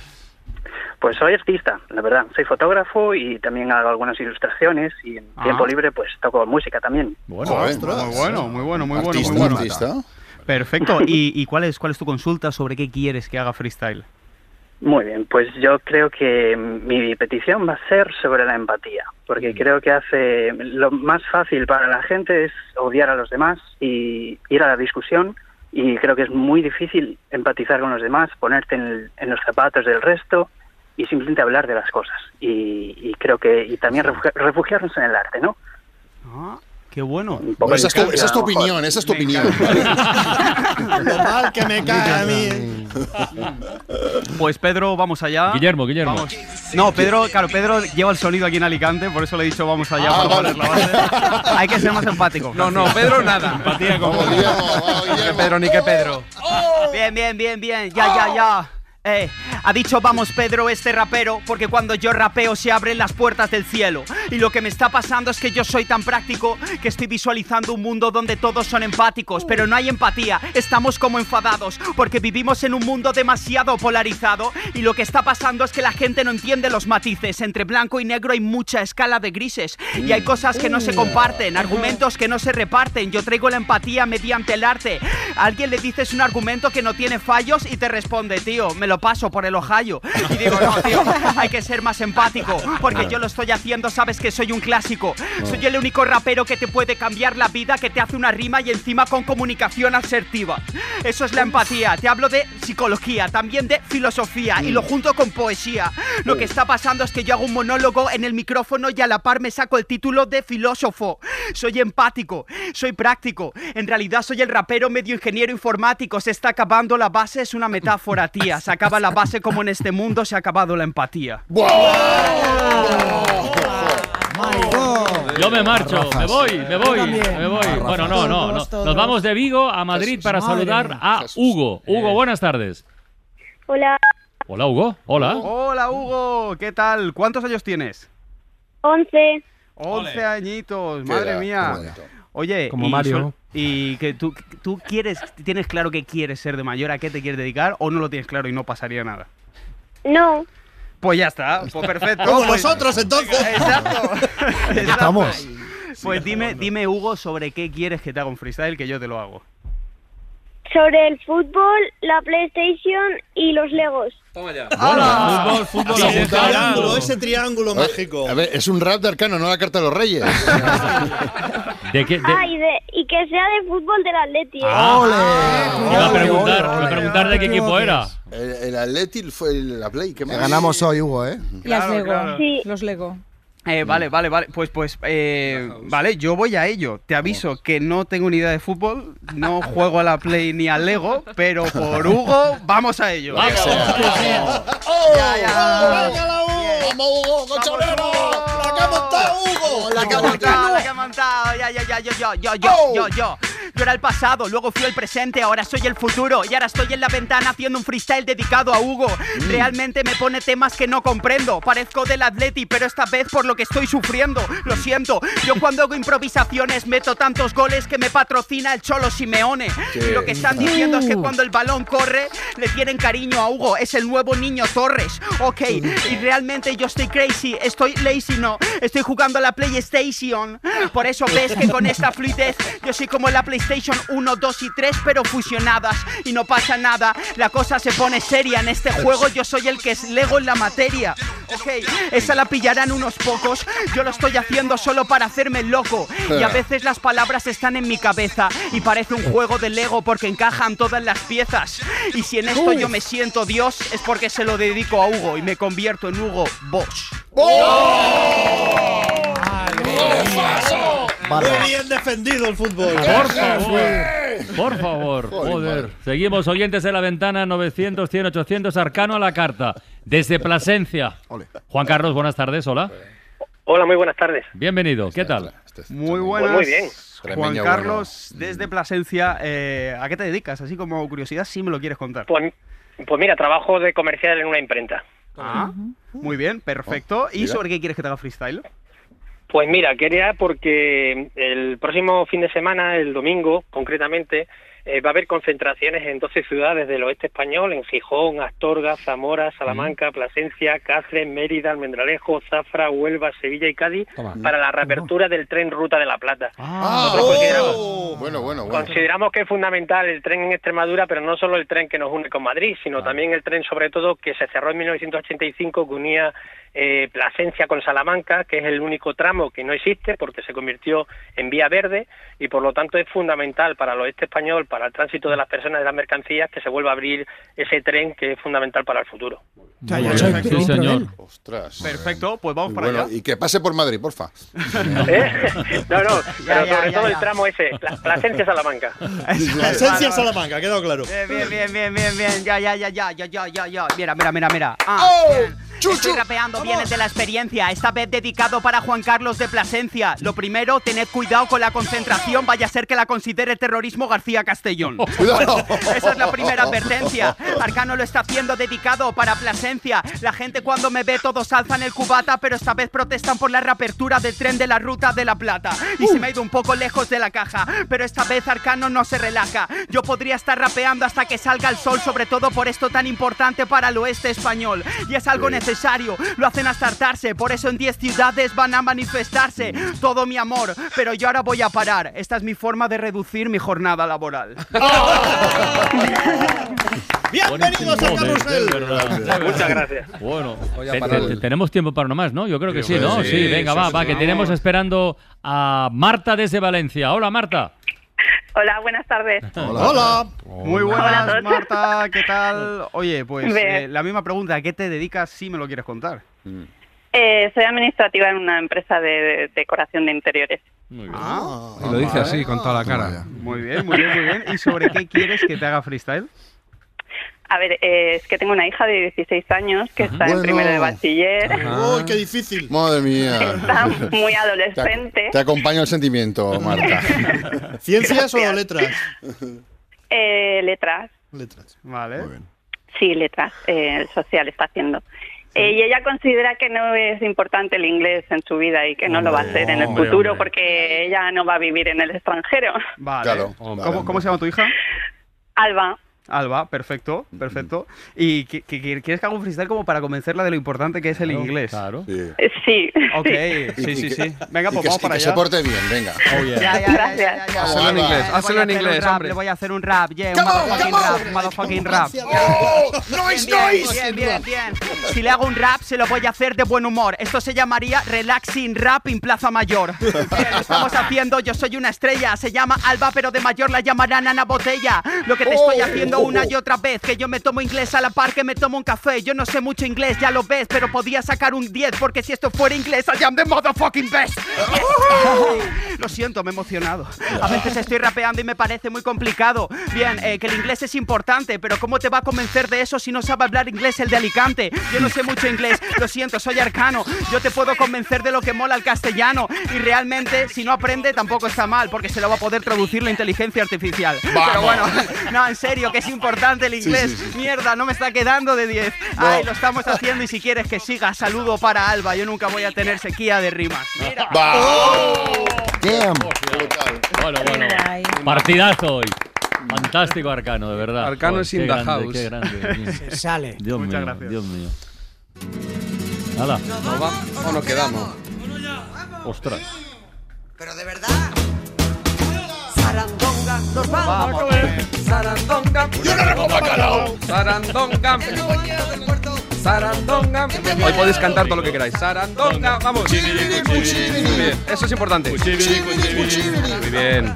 Pues soy artista, la verdad. Soy fotógrafo y también hago algunas ilustraciones y en Ah. tiempo libre pues toco música también. Bueno, muy bueno, muy bueno, muy bueno. Artista, muy bueno. artista. Perfecto. ¿Y, y cuál, es, cuál es tu consulta sobre qué quieres que haga freestyle? Muy bien, pues yo creo que mi petición va a ser sobre la empatía, porque creo que hace lo más fácil para la gente es odiar a los demás y ir a la discusión y creo que es muy difícil empatizar con los demás, ponerte en, el- en los zapatos del resto y simplemente hablar de las cosas y, y creo que y también refugi- refugiarnos en el arte, ¿no? Ah, qué bueno. esa, es tu, esa es tu opinión, esa es tu opinión. Lo mal que me cae a mí. Pues Pedro, vamos allá. Guillermo, Guillermo. Vamos. No, Pedro, claro, Pedro lleva el sonido aquí en Alicante, por eso le he dicho vamos allá Ah, para vale. poner la base. Hay que ser más empático. No, no, Pedro nada. Empatía que Pedro, ni que Pedro. Bien, bien, bien, bien. Ya, ya, ya. Eh, ha dicho vamos Pedro este rapero porque cuando yo rapeo se abren las puertas del cielo. Y lo que me está pasando es que yo soy tan práctico que estoy visualizando un mundo donde todos son empáticos pero no hay empatía, estamos como enfadados porque vivimos en un mundo demasiado polarizado. Y lo que está pasando es que la gente no entiende los matices, entre blanco y negro hay mucha escala de grises. Y hay cosas que no se comparten, argumentos que no se reparten, yo traigo la empatía mediante el arte, alguien le dices un argumento que no tiene fallos y te responde tío, me lo paso por el Ohio. Y digo, no, tío, hay que ser más empático, porque yo lo estoy haciendo, sabes que soy un clásico. Soy el único rapero que te puede cambiar la vida, que te hace una rima y encima con comunicación asertiva. Eso es la empatía. Te hablo de psicología, también de filosofía y lo junto con poesía. Lo que está pasando es que yo hago un monólogo en el micrófono y a la par me saco el título de filósofo. Soy empático, soy práctico. En realidad soy el rapero medio ingeniero informático. Se está acabando la base, es una metáfora, tía. Acaba la base como en este mundo se ha acabado la empatía. Yo me marcho, me voy, me voy, me voy. Bueno, no, no, no. Nos vamos de Vigo a Madrid para saludar a Hugo. Hugo, buenas tardes. Hola, Hola, Hugo. Hola. Hola, Hugo. ¿Qué tal? ¿Cuántos años tienes? 11. 11 añitos, madre mía. Oye, Como y Mario. sol- ¿Y que tú, tú quieres, tienes claro que quieres ser de mayor? ¿A qué te quieres dedicar? ¿O no lo tienes claro y no pasaría nada? No. Pues ya está, pues perfecto. Como pues- nosotros, entonces. Exacto. estamos. Pues dime, dime, Hugo, sobre qué quieres que te haga un freestyle que yo te lo hago. Sobre el fútbol, la PlayStation y los Legos. Toma ya. Fútbol, fútbol, Sí, ese fútbol. triángulo, ese triángulo Oye, mágico. A ver, es un rap de arcano, no la carta de los reyes. ¿De qué? de- Ah, y, de, y que sea de fútbol del Atleti. ¿eh? Ah, iba a preguntar, iba a preguntar de qué equipo era. El, el Atleti fue el- la Play. ¿qué más? ganamos hoy, Hugo, ¿eh? Las Claro, Lego. claro. Los Lego. Eh, vale, vale, vale. Pues, pues, eh, vale, yo voy a ello. Te aviso que no tengo ni idea de fútbol, no juego a la Play ni al Lego, pero por Hugo, vamos a ello. ¡Vamos! ¡Vamos, montado, Hugo! La que ha montado, la que ha montado, ya, yo, yo, yo, yo, yo, yo. Yo era el pasado, luego fui el presente, ahora soy el futuro y ahora estoy en la ventana haciendo un freestyle dedicado a Hugo. Realmente me pone temas que no comprendo. Parezco del Atleti, pero esta vez por lo que estoy sufriendo. Lo siento, yo cuando hago improvisaciones meto tantos goles que me patrocina el Cholo Simeone. Y lo que están diciendo es que cuando el balón corre le tienen cariño a Hugo, es el nuevo niño Torres. Ok, y realmente yo estoy crazy, estoy lazy, no, estoy jugando a la PlayStation. Por eso ves que con esta fluidez yo soy como la PlayStation 1, 2 y 3, pero fusionadas. Y no pasa nada, la cosa se pone seria en este juego, yo soy el que es Lego en la materia. Ok, esa la pillarán unos pocos, yo lo estoy haciendo solo para hacerme loco. Y a veces las palabras están en mi cabeza y parece un juego de Lego porque encajan todas las piezas. Y si en esto yo me siento Dios, es porque se lo dedico a Hugo y me convierto en Hugo Bosch. Muy bien defendido el fútbol. Por favor. Por favor. Joder. Seguimos oyentes de la ventana 900, 100, 800, arcano a la carta. Desde Plasencia. Juan Carlos, buenas tardes. Hola. Hola, muy buenas tardes. Bienvenido. ¿Qué tal? Muy buenas. Pues muy bien. Juan Carlos, desde Plasencia, eh, ¿a qué te dedicas? Así como curiosidad, si me lo quieres contar. Pues, pues mira, trabajo de comercial en una imprenta. Ah, muy bien, perfecto. ¿Y Mira. sobre qué quieres que te haga freestyle? Pues mira, quería porque el próximo fin de semana, el domingo concretamente, eh, va a haber concentraciones en 12 ciudades del oeste español, en Gijón, Astorga, Zamora, Salamanca, Plasencia, Cáceres, Mérida, Almendralejo, Zafra, Huelva, Sevilla y Cádiz, Toma. para la reapertura del tren Ruta de la Plata. Ah, Nosotros consideramos- oh, bueno, bueno, bueno. Consideramos que es fundamental el tren en Extremadura, pero no solo el tren que nos une con Madrid, sino también el tren, sobre todo, que se cerró en 1985, que unía eh, Plasencia con Salamanca, que es el único tramo que no existe porque se convirtió en vía verde y por lo tanto es fundamental para el oeste español, para el tránsito de las personas y de las mercancías, que se vuelva a abrir ese tren que es fundamental para el futuro. Sí, señor. Ostras. Perfecto, pues vamos para bueno. allá. Y que pase por Madrid, porfa. ¿Eh? No, no, pero ya, sobre ya, todo el tramo ese, Pla- Plasencia-Salamanca. Plasencia Salamanca, ha quedado claro. Bien, bien, bien, bien, bien, bien. Ya, ya, ya, ya, ya, ya, ya, ya. Mira, mira, mira, mira. Ah, ¡Oh! bien. Estoy rapeando, viene de la experiencia. Esta vez dedicado para Juan Carlos de Plasencia. Lo primero, tened cuidado con la concentración. Vaya a ser que la considere terrorismo García Castellón. Esa es la primera advertencia. Arcano lo está haciendo dedicado para Plasencia. La gente cuando me ve todos alzan el cubata, pero esta vez protestan por la reapertura del tren de la ruta de la Plata. Y se me ha ido un poco lejos de la caja, pero esta vez Arcano no se relaja. Yo podría estar rapeando hasta que salga el sol, sobre todo por esto tan importante para el oeste español. Y es algo necesario, lo hacen hasta hartarse, por eso en 10 ciudades van a manifestarse. Todo mi amor, pero yo ahora voy a parar. Esta es mi forma de reducir mi jornada laboral. Bienvenidos a Carrusel. Muchas gracias. Bueno, Voy a te- parar te- el- tenemos tiempo para uno más, ¿no? Yo creo que sí, Sí, ¿no? sí, Sí, venga, sí, va, sí, va, sí, que tenemos esperando a Marta desde Valencia. Hola, Marta. Hola, buenas tardes. Hola. Muy Hola a buenas, todos. Marta, ¿qué tal? Oye, pues Bien. eh, la misma pregunta, ¿a qué te dedicas si me lo quieres contar? Eh, soy administrativa en una empresa de, de decoración de interiores. Ah, Y lo dice así, con toda la cara. Muy bien, muy bien, muy bien. ¿Y sobre qué quieres que te haga freestyle? A ver, eh, es que tengo una hija de 16 años que está en primero de bachiller. ¡Uy, qué difícil! Madre mía. Está muy adolescente. Te acompaño el sentimiento, Marta. ¿Ciencias o letras? Eh, letras. Letras. Vale. Sí, letras. Eh, el social está haciendo. Eh, y ella considera que no es importante el inglés en su vida y que no lo va a hacer en el Hombre, futuro hombre. porque ella no va a vivir en el extranjero. Vale. Claro, ¿Cómo, claro. cómo se llama tu hija? Alba. Alba, perfecto, perfecto. ¿Y qué- qué- quieres que haga un freestyle como para convencerla de lo importante que es el inglés? Claro. Eh, Sí. Ok, sí. sí, sí, que-. Venga, y pues que- vamos y para que allá. se porte bien, venga. Oh, yeah. Ya, ya, Gracias. ya. Hazlo en inglés, hazlo a en un inglés, hombre. Le voy a hacer un rap, yeah, un motherfucking rap, motherfucking rap. ¡Oh! ¡Noise, Bien, noise! bien, bien, bien. Si le hago un rap, se lo voy a hacer de buen humor. Esto se llamaría Relaxing Rap en Plaza Mayor. Bien, lo estamos haciendo, yo soy una estrella. Se llama Alba, pero de mayor la llamarán Ana Botella. Lo que te estoy haciendo una y otra vez, que yo me tomo inglés a la par que me tomo un café. Yo no sé mucho inglés, ya lo ves, pero podía sacar un 10, porque si esto fuera inglés, I am the motherfucking best. Lo siento, me he emocionado. A veces estoy rapeando y me parece muy complicado. Bien, eh, que el inglés es importante, pero ¿cómo te va a convencer de eso si no sabe hablar inglés el de Alicante? Yo no sé mucho inglés, lo siento, soy arcano. Yo te puedo convencer de lo que mola el castellano. Y realmente, si no aprende, tampoco está mal, porque se lo va a poder traducir la inteligencia artificial. Pero bueno, no, en serio, que es importante el inglés. sí, sí. Mierda, no me está quedando de 10. Ay, lo estamos haciendo y si quieres que siga, saludo para Alba. Yo nunca voy a tener sequía de rimas. Mira. Damn. Bueno, bueno. Partidazo hoy. Fantástico Arcano, de verdad. Arcano Joder, es in qué the grande, house. Qué grande. Se sale. Dios Muchas mío, gracias. Dios mío. Hala. ¿Nos vamos o nos quedamos? Ostras. Pero de verdad. Sarandonga, nos vamos. Vamos. Sarandonga. Yo no recojo bacalao. Sarandonga. Sarandonga. Hoy podéis cantar todo lo que queráis. Sarandonga. Vamos. Muy bien. Eso es importante. Muy bien.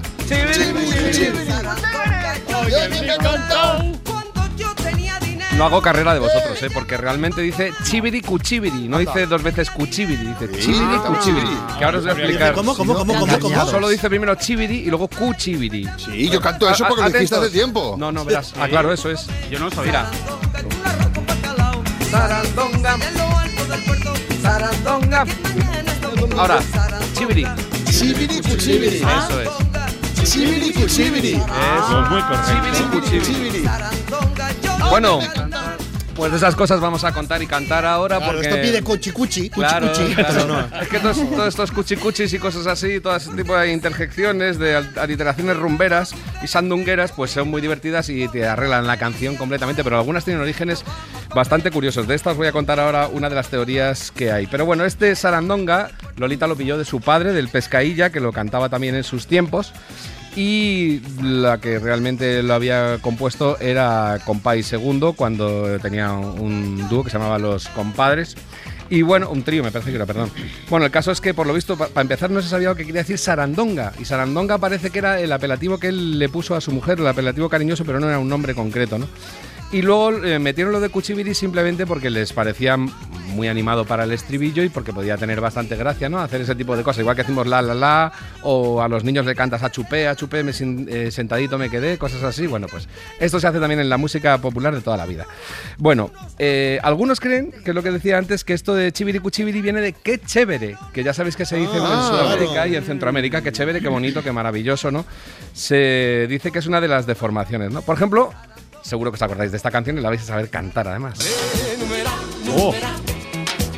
No hago carrera de vosotros, ¿eh? porque realmente dice chibiri cuchibiri, no dice dos veces cuchibiri, dice chibiri cuchibiri. Que ahora os voy a explicar. ¿Cómo, cómo, cómo, cómo, cómo? Solo dice primero chibiri y luego cuchibiri. Sí, yo canto eso porque lo dijiste hace tiempo. No, no, verás. Ah, claro, eso es. Yo no sabía. Mira. Sarandonga. Sarandonga. Ahora, chibiri. Chibiri cuchibiri. Eso es. Chibiri cuchibiri. Eso. muy correcto. Chibiri cuchibiri. Bueno, pues de esas cosas vamos a contar y cantar ahora Claro, porque... esto pide cuchi cuchi, cuchi Claro, cuchi. claro. No. Es que todos, todos estos cuchicuchis y cosas así, todo ese tipo de interjecciones, de al- aliteraciones rumberas y sandungueras, pues son muy divertidas y te arreglan la canción completamente, pero algunas tienen orígenes bastante curiosos. De estas voy a contar ahora una de las teorías que hay. Pero bueno, este sarandonga, Lolita lo pilló de su padre, del Pescailla, que lo cantaba también en sus tiempos. Y la que realmente lo había compuesto era Compay Segundo, cuando tenía un dúo que se llamaba Los Compadres. Y bueno, un trío me parece que era, perdón. Bueno, el caso es que por lo visto, para empezar, no se sabía lo que quería decir Sarandonga. Y Sarandonga parece que era el apelativo que él le puso a su mujer, el apelativo cariñoso, pero no era un nombre concreto, ¿no? Y luego eh, metieron lo de Cuchibiri simplemente porque les parecía muy animado para el estribillo y porque podía tener bastante gracia, ¿no? Hacer ese tipo de cosas, igual que hacemos la la la, o a los niños le cantas a chupé, a chupé, me sin- eh, sentadito me quedé, cosas así. Bueno, pues esto se hace también en la música popular de toda la vida. Bueno, eh, algunos creen, que es lo que decía antes, que esto de chibiri cuchibiri viene de qué chévere, que ya sabéis que se dice Ah, en Sudamérica claro. y en Centroamérica, qué chévere, qué bonito, qué maravilloso, ¿no? Se dice que es una de las deformaciones, ¿no? Por ejemplo, seguro que os acordáis de esta canción y la vais a saber cantar además. Oh.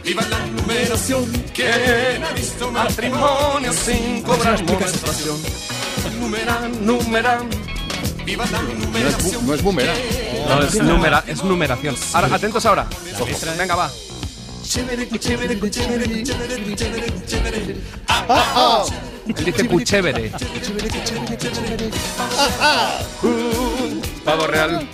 Viva la numeración. ¿Quién ha visto matrimonio sin cobrar menstruación? Numeran, numeran. Viva la numeración. No es boomerang. No, es, numera- es numeración. Ahora, atentos ahora. Venga, va. Chévere, chévere, chévere, chévere, chévere, chévere. Él dice cuchévere. Pavo real.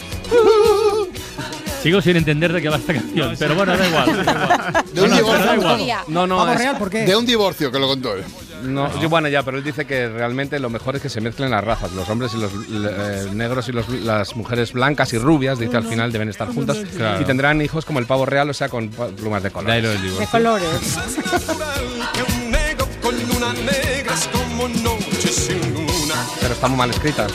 Sigo sin entender de qué va esta canción, pero bueno, da igual. da igual. De un No, divorcio. pero da igual. No, no, es- De un divorcio que lo contó él. No, yo, bueno, ya, pero él dice que realmente lo mejor es que se mezclen las razas, los hombres y los eh, negros y los- las mujeres blancas y rubias, dice al final deben estar juntas Claro. y tendrán hijos como el pavo real, o sea, con plumas de color. De colores. Que un negro con luna negra es como noche sin luna. Pero está muy mal escrita.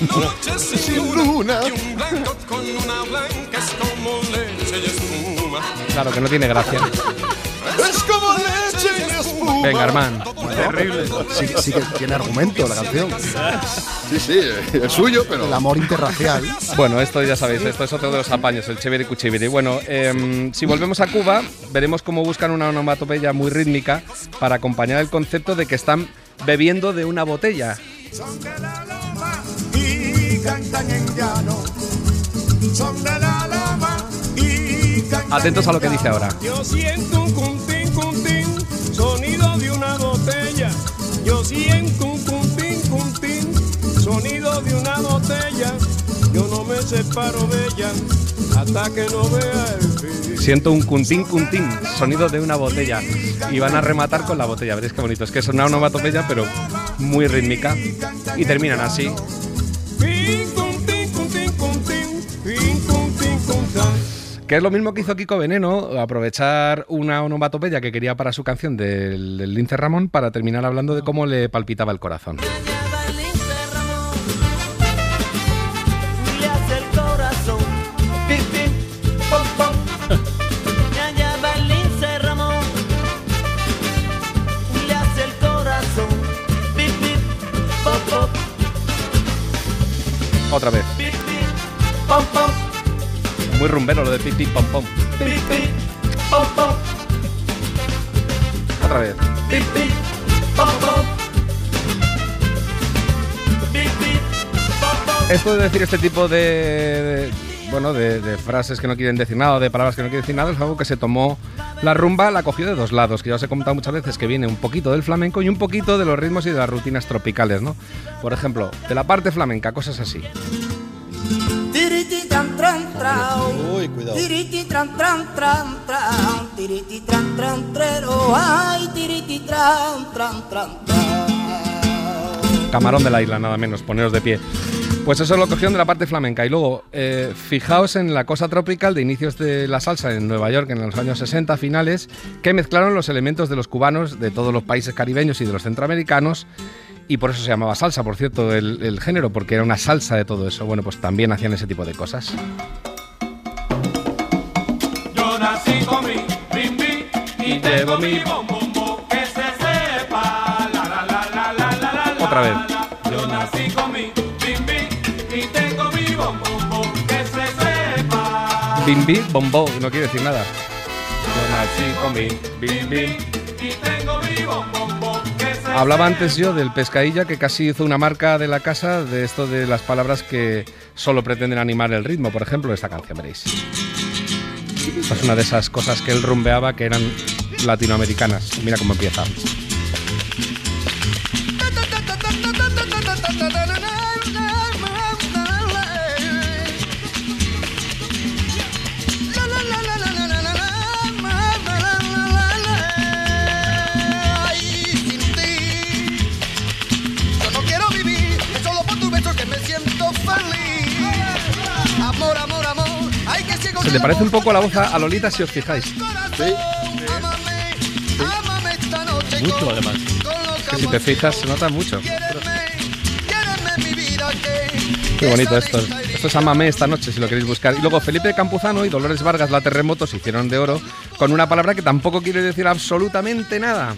Noche sin luna. Y un blanco con luna blanca es como leche y espuma. Claro, que no tiene gracia. Es como leche y espuma. Venga, Armán. Terrible. Sí, sí que tiene argumento la canción. Sí, sí, es suyo, pero. El amor interracial. Bueno, esto ya sabéis, esto es otro de los apaños, el chévere cuchiviri. Bueno, em, si volvemos a Cuba, veremos cómo buscan una onomatopeya muy rítmica para acompañar el concepto de que están bebiendo de una botella. Cantan en llano. Son de la lama. Y cantan Atentos a lo que dice ahora. Yo siento un cuntín, cuntín, sonido de una botella. Yo siento un cuntín, cuntín, sonido de una botella. Yo no me separo de ella hasta que no vea el fin. Siento un cuntín cuntín, sonido de una botella. Y van a rematar con la botella. Veréis qué bonito. Es que es una onomatopeya, pero muy rítmica. Y terminan así. Que es lo mismo que hizo Kiko Veneno, aprovechar una onomatopeya que quería para su canción del, Lince Ramón para terminar hablando de cómo le palpitaba el corazón. Otra vez. Muy rumbero lo de pim pom pom. Pim, pom, pom. Otra vez. Pim, pom, pom. Esto de decir este tipo de, de- bueno, de, de frases que no quieren decir nada, de palabras que no quieren decir nada, es algo que se tomó la rumba, la cogió de dos lados, que ya os he comentado muchas veces que viene un poquito del flamenco y un poquito de los ritmos y de las rutinas tropicales, ¿no? Por ejemplo, de la parte flamenca, cosas así. Tran tran. Uy, cuidado. Tiriti tran tran tran tran. Tiriti tran tran trero. Ay, tiriti tran tran tran Camarón de la isla, nada menos, poneros de pie. Pues eso lo cogieron de la parte flamenca. Y luego, eh, fijaos en la cosa tropical de inicios de la salsa en Nueva York en los años 60 finales, que mezclaron los elementos de los cubanos, de todos los países caribeños y de los centroamericanos. Y por eso se llamaba salsa, por cierto, el, el género, porque era una salsa de todo eso. Bueno, pues también hacían ese tipo de cosas. Y tengo mi bom bom bom. Que se sepa. La la la la la la la. la. Otra vez. Yo nací con mi bimbi y tengo mi bom bom bom. Que se sepa. Bimbi, bombo, no quiere decir nada. Yo nací con mi bim bim. Y tengo mi bom bom bom. Que se Hablaba antes yo del pescadilla que casi hizo una marca de la casa de esto de las palabras que solo pretenden animar el ritmo. Por ejemplo, esta canción, veréis. Es una de esas cosas que él rumbeaba que eran latinoamericanas. Mira cómo empieza. Ay, sin ti. Yo no quiero vivir, es solo por tu beso que me siento feliz. Amor, amor, amor. Ay, que sigo Se le parece un poco la voz a Lolita si os fijáis. Noche Mucho, además. Que si te fijas se nota mucho. Qué bonito esto. Esto es Amame esta noche, si lo queréis buscar. Y luego Felipe Campuzano y Dolores Vargas, la terremoto, se hicieron de oro con una palabra que tampoco quiere decir absolutamente nada.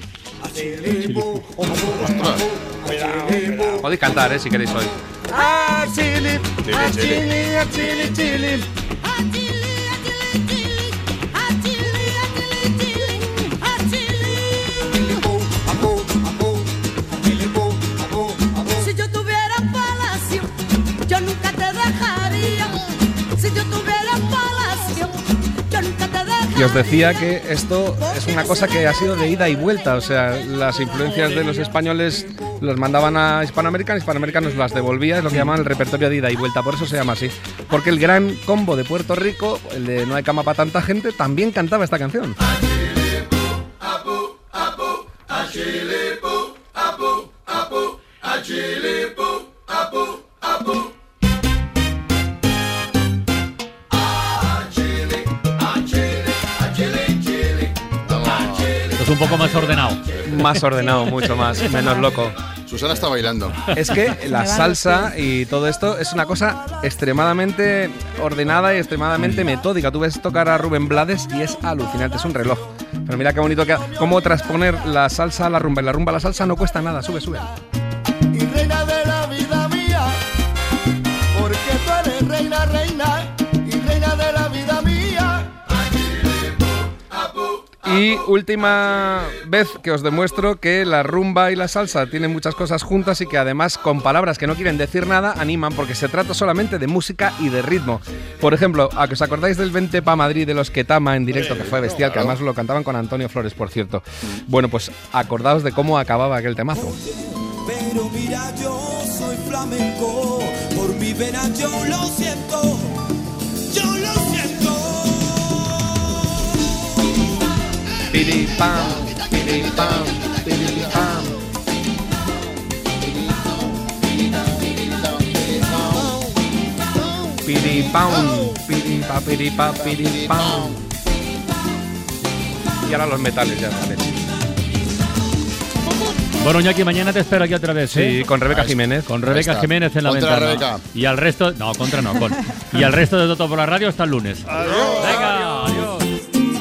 Podéis cantar, ¿eh? Si queréis hoy. Y os decía que esto es una cosa que ha sido de ida y vuelta. O sea, las influencias de los españoles los mandaban a Hispanoamérica, Hispanoamérica nos las devolvía, es lo que llaman el repertorio de ida y vuelta. Por eso se llama así. Porque el gran combo de Puerto Rico, el de No hay cama para tanta gente, también cantaba esta canción. Un poco más ordenado. Más ordenado, mucho más, menos loco. Susana está bailando. Es que la salsa y todo esto es una cosa extremadamente ordenada y extremadamente metódica. Tú ves tocar a Rubén Blades y es alucinante, es un reloj. Pero mira qué bonito que cómo transponer la salsa a la rumba. Y la rumba a la salsa no cuesta nada, sube, sube. y reina de la vida mía, porque tú eres reina, reina, Y última vez que os demuestro que la rumba y la salsa tienen muchas cosas juntas y que además con palabras que no quieren decir nada animan porque se trata solamente de música y de ritmo. Por ejemplo, a que os acordáis del Vente pa Madrid de los Ketama en directo, que fue bestial, que además lo cantaban con Antonio Flores, por cierto. Bueno, pues acordaos de cómo acababa aquel temazo. Pero mira, yo soy flamenco, por mi vena yo lo siento, Piripam, piripam, piripam. Piripam, piripa, piripa, piripam. Y ahora los metales ya salen. Bueno, Ñaki, mañana te espero aquí otra vez. ¿eh? Sí, con Rebeca Jiménez. Con Rebeca. Jiménez en la Contra ventana. Rebeca. Y al resto. No, contra no, con. Y al resto de Toto por la radio hasta el lunes. Venga, adiós.